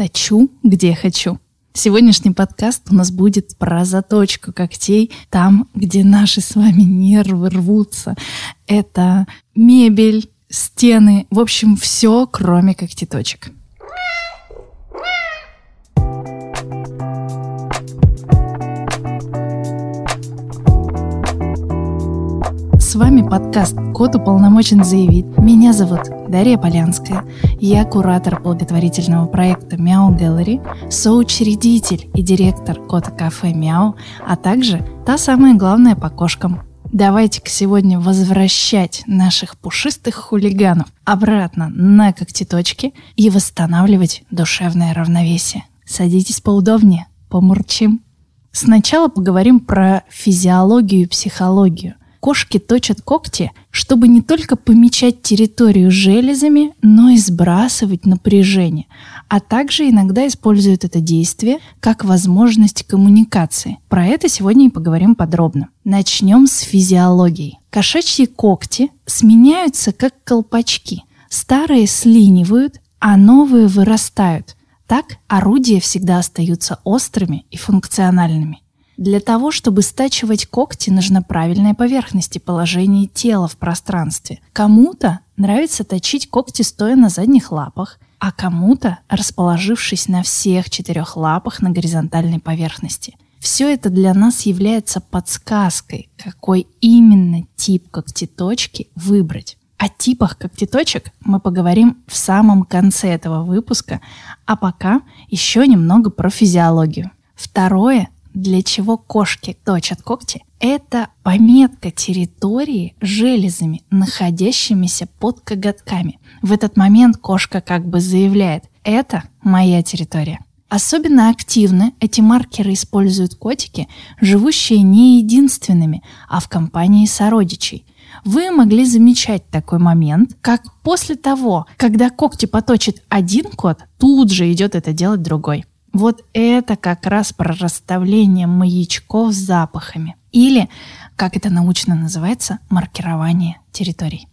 точу, где хочу. Сегодняшний подкаст у нас будет про заточку когтей там, где наши с вами нервы рвутся. Это мебель, стены, в общем, все, кроме когтеточек. С вами подкаст «Кот уполномочен заявить». Меня зовут Дарья Полянская. Я куратор благотворительного проекта «Мяу Gallery», соучредитель и директор кота кафе «Мяу», а также та самая главная по кошкам. Давайте-ка сегодня возвращать наших пушистых хулиганов обратно на когтеточки и восстанавливать душевное равновесие. Садитесь поудобнее, помурчим. Сначала поговорим про физиологию и психологию. Кошки точат когти, чтобы не только помечать территорию железами, но и сбрасывать напряжение, а также иногда используют это действие как возможность коммуникации. Про это сегодня и поговорим подробно. Начнем с физиологии. Кошачьи когти сменяются как колпачки. Старые слинивают, а новые вырастают. Так орудия всегда остаются острыми и функциональными. Для того, чтобы стачивать когти, нужна правильная поверхность и положение тела в пространстве. Кому-то нравится точить когти стоя на задних лапах, а кому-то расположившись на всех четырех лапах на горизонтальной поверхности. Все это для нас является подсказкой, какой именно тип когтеточки выбрать. О типах когтеточек мы поговорим в самом конце этого выпуска, а пока еще немного про физиологию. Второе для чего кошки точат когти, это пометка территории железами, находящимися под коготками. В этот момент кошка как бы заявляет «это моя территория». Особенно активно эти маркеры используют котики, живущие не единственными, а в компании сородичей. Вы могли замечать такой момент, как после того, когда когти поточит один кот, тут же идет это делать другой. Вот это как раз про расставление маячков с запахами. Или, как это научно называется, маркирование территорий.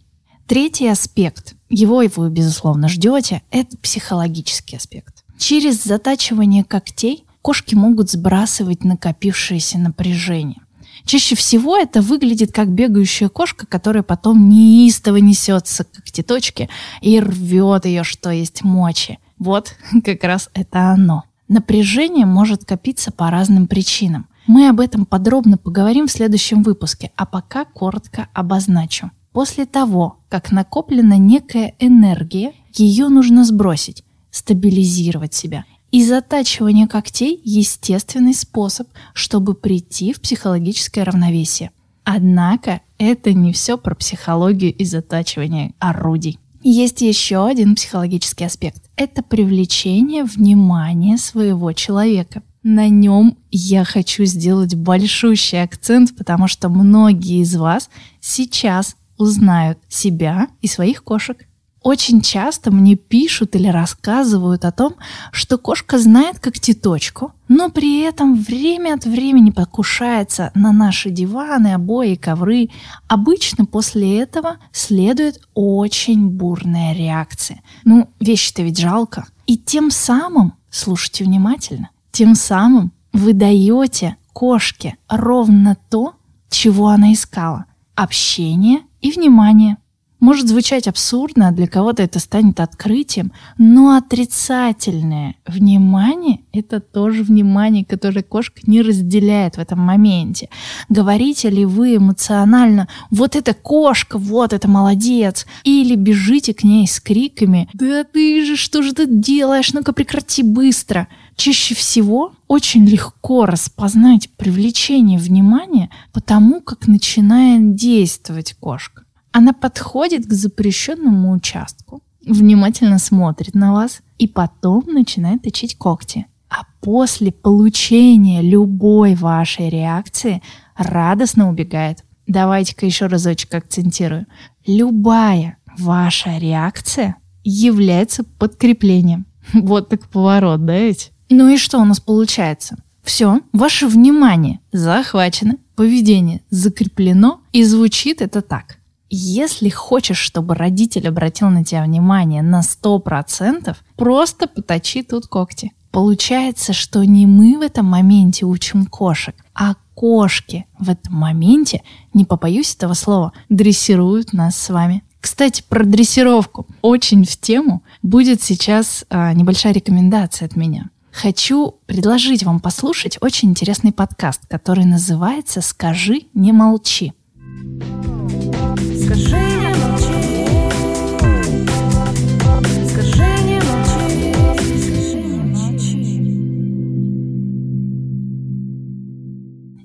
Третий аспект, его и вы, безусловно, ждете, это психологический аспект. Через затачивание когтей кошки могут сбрасывать накопившееся напряжение. Чаще всего это выглядит как бегающая кошка, которая потом неистово несется к когтеточке и рвет ее, что есть мочи. Вот как раз это оно. Напряжение может копиться по разным причинам. Мы об этом подробно поговорим в следующем выпуске, а пока коротко обозначу. После того, как накоплена некая энергия, ее нужно сбросить, стабилизировать себя. И затачивание когтей – естественный способ, чтобы прийти в психологическое равновесие. Однако это не все про психологию и затачивание орудий. Есть еще один психологический аспект. Это привлечение внимания своего человека. На нем я хочу сделать большущий акцент, потому что многие из вас сейчас узнают себя и своих кошек. Очень часто мне пишут или рассказывают о том, что кошка знает как теточку, но при этом время от времени покушается на наши диваны, обои, ковры. Обычно после этого следует очень бурная реакция. Ну, вещи-то ведь жалко. И тем самым, слушайте внимательно, тем самым вы даете кошке ровно то, чего она искала. Общение и внимание – может звучать абсурдно, а для кого-то это станет открытием, но отрицательное внимание – это тоже внимание, которое кошка не разделяет в этом моменте. Говорите ли вы эмоционально «вот это кошка, вот это молодец», или бежите к ней с криками «да ты же, что же ты делаешь, ну-ка прекрати быстро». Чаще всего очень легко распознать привлечение внимания потому, как начинает действовать кошка. Она подходит к запрещенному участку, внимательно смотрит на вас и потом начинает точить когти. А после получения любой вашей реакции радостно убегает. Давайте-ка еще разочек акцентирую. Любая ваша реакция является подкреплением. Вот так поворот, да ведь? Ну и что у нас получается? Все, ваше внимание захвачено, поведение закреплено, и звучит это так. Если хочешь, чтобы родитель обратил на тебя внимание на 100%, просто поточи тут когти. Получается, что не мы в этом моменте учим кошек, а кошки в этом моменте, не побоюсь этого слова, дрессируют нас с вами. Кстати, про дрессировку. Очень в тему будет сейчас а, небольшая рекомендация от меня. Хочу предложить вам послушать очень интересный подкаст, который называется «Скажи, не молчи».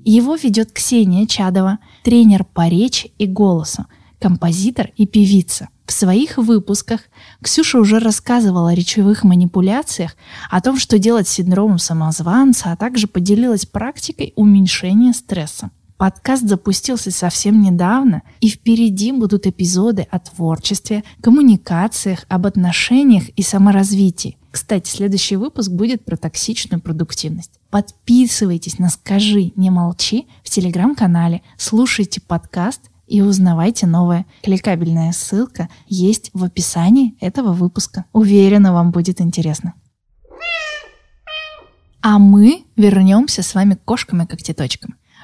Его ведет Ксения Чадова, тренер по речи и голосу, композитор и певица. В своих выпусках Ксюша уже рассказывала о речевых манипуляциях, о том, что делать с синдромом самозванца, а также поделилась практикой уменьшения стресса. Подкаст запустился совсем недавно, и впереди будут эпизоды о творчестве, коммуникациях, об отношениях и саморазвитии. Кстати, следующий выпуск будет про токсичную продуктивность. Подписывайтесь на «Скажи, не молчи» в телеграм-канале, слушайте подкаст и узнавайте новое. Кликабельная ссылка есть в описании этого выпуска. Уверена, вам будет интересно. А мы вернемся с вами к кошкам.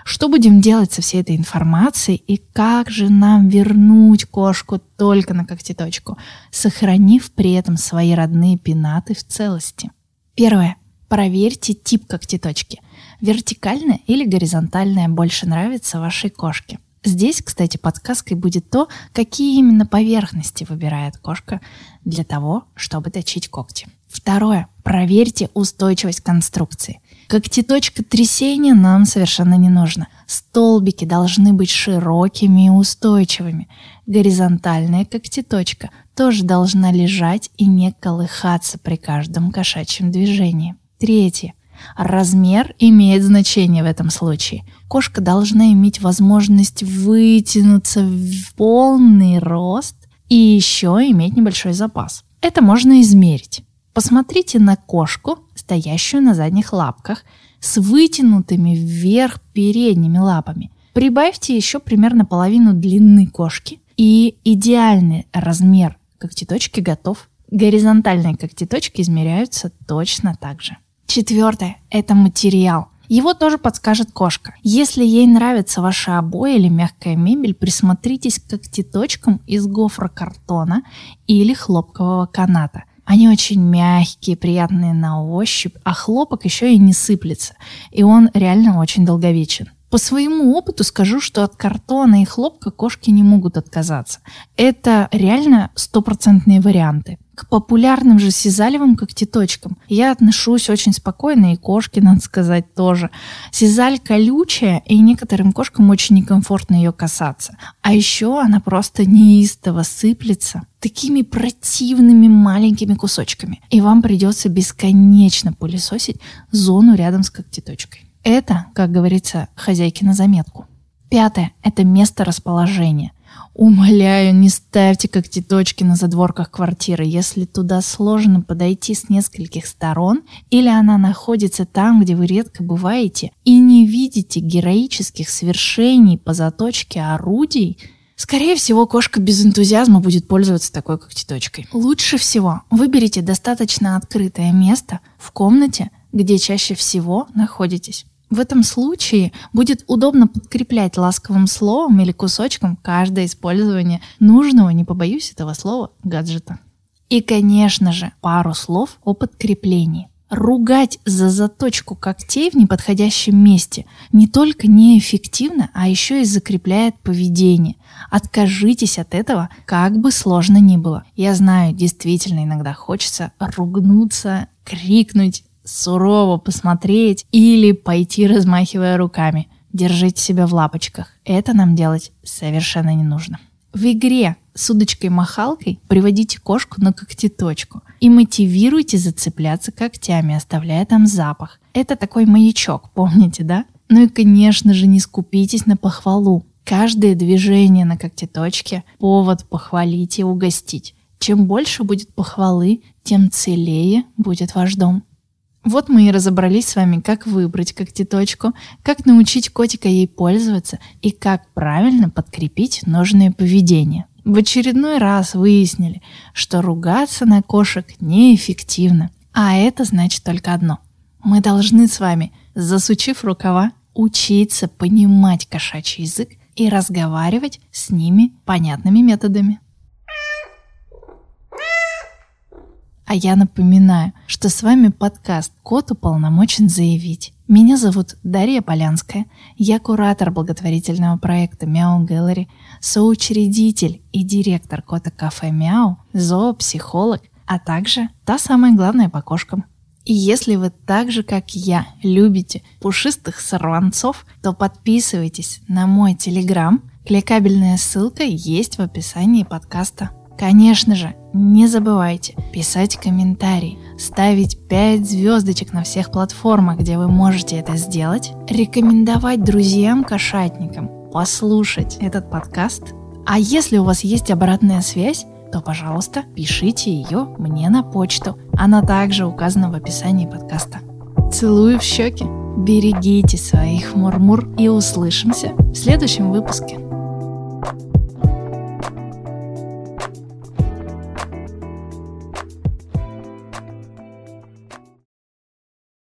Что будем делать со всей этой информацией и как же нам вернуть кошку только на когтеточку, сохранив при этом свои родные пенаты в целости? Первое. Проверьте тип когтеточки. Вертикальная или горизонтальная больше нравится вашей кошке. Здесь, кстати, подсказкой будет то, какие именно поверхности выбирает кошка для того, чтобы точить когти. Второе. Проверьте устойчивость конструкции. Когтеточка трясения нам совершенно не нужно. Столбики должны быть широкими и устойчивыми. Горизонтальная когтеточка тоже должна лежать и не колыхаться при каждом кошачьем движении. Третье. Размер имеет значение в этом случае. Кошка должна иметь возможность вытянуться в полный рост и еще иметь небольшой запас. Это можно измерить. Посмотрите на кошку, стоящую на задних лапках, с вытянутыми вверх передними лапами. Прибавьте еще примерно половину длины кошки, и идеальный размер когтеточки готов. Горизонтальные когтеточки измеряются точно так же. Четвертое – это материал. Его тоже подскажет кошка. Если ей нравятся ваши обои или мягкая мебель, присмотритесь к когтеточкам из гофрокартона или хлопкового каната. Они очень мягкие, приятные на ощупь, а хлопок еще и не сыплется. И он реально очень долговечен. По своему опыту скажу, что от картона и хлопка кошки не могут отказаться. Это реально стопроцентные варианты. К популярным же сизалевым когтеточкам я отношусь очень спокойно, и кошки, надо сказать, тоже. Сизаль колючая, и некоторым кошкам очень некомфортно ее касаться. А еще она просто неистово сыплется такими противными маленькими кусочками. И вам придется бесконечно пылесосить зону рядом с когтеточкой. Это, как говорится, хозяйки на заметку. Пятое – это место расположения. Умоляю, не ставьте когтеточки на задворках квартиры, если туда сложно подойти с нескольких сторон, или она находится там, где вы редко бываете, и не видите героических свершений по заточке орудий, Скорее всего, кошка без энтузиазма будет пользоваться такой когтеточкой. Лучше всего выберите достаточно открытое место в комнате, где чаще всего находитесь. В этом случае будет удобно подкреплять ласковым словом или кусочком каждое использование нужного, не побоюсь этого слова, гаджета. И, конечно же, пару слов о подкреплении. Ругать за заточку когтей в неподходящем месте не только неэффективно, а еще и закрепляет поведение. Откажитесь от этого, как бы сложно ни было. Я знаю, действительно иногда хочется ругнуться, крикнуть, сурово посмотреть или пойти размахивая руками. Держите себя в лапочках. Это нам делать совершенно не нужно. В игре с удочкой-махалкой приводите кошку на когтеточку и мотивируйте зацепляться когтями, оставляя там запах. Это такой маячок, помните, да? Ну и, конечно же, не скупитесь на похвалу. Каждое движение на когтеточке – повод похвалить и угостить. Чем больше будет похвалы, тем целее будет ваш дом. Вот мы и разобрались с вами, как выбрать когтеточку, как научить котика ей пользоваться и как правильно подкрепить нужное поведение. В очередной раз выяснили, что ругаться на кошек неэффективно. А это значит только одно. Мы должны с вами, засучив рукава, учиться понимать кошачий язык и разговаривать с ними понятными методами. А я напоминаю, что с вами подкаст «Кот уполномочен заявить». Меня зовут Дарья Полянская. Я куратор благотворительного проекта «Мяу Gallery», соучредитель и директор кота кафе «Мяу», зоопсихолог, а также та самая главная по кошкам. И если вы так же, как я, любите пушистых сорванцов, то подписывайтесь на мой телеграм. Кликабельная ссылка есть в описании подкаста. Конечно же, не забывайте писать комментарий, ставить 5 звездочек на всех платформах, где вы можете это сделать, рекомендовать друзьям-кошатникам послушать этот подкаст. А если у вас есть обратная связь, то, пожалуйста, пишите ее мне на почту. Она также указана в описании подкаста. Целую в щеки. Берегите своих мурмур и услышимся в следующем выпуске.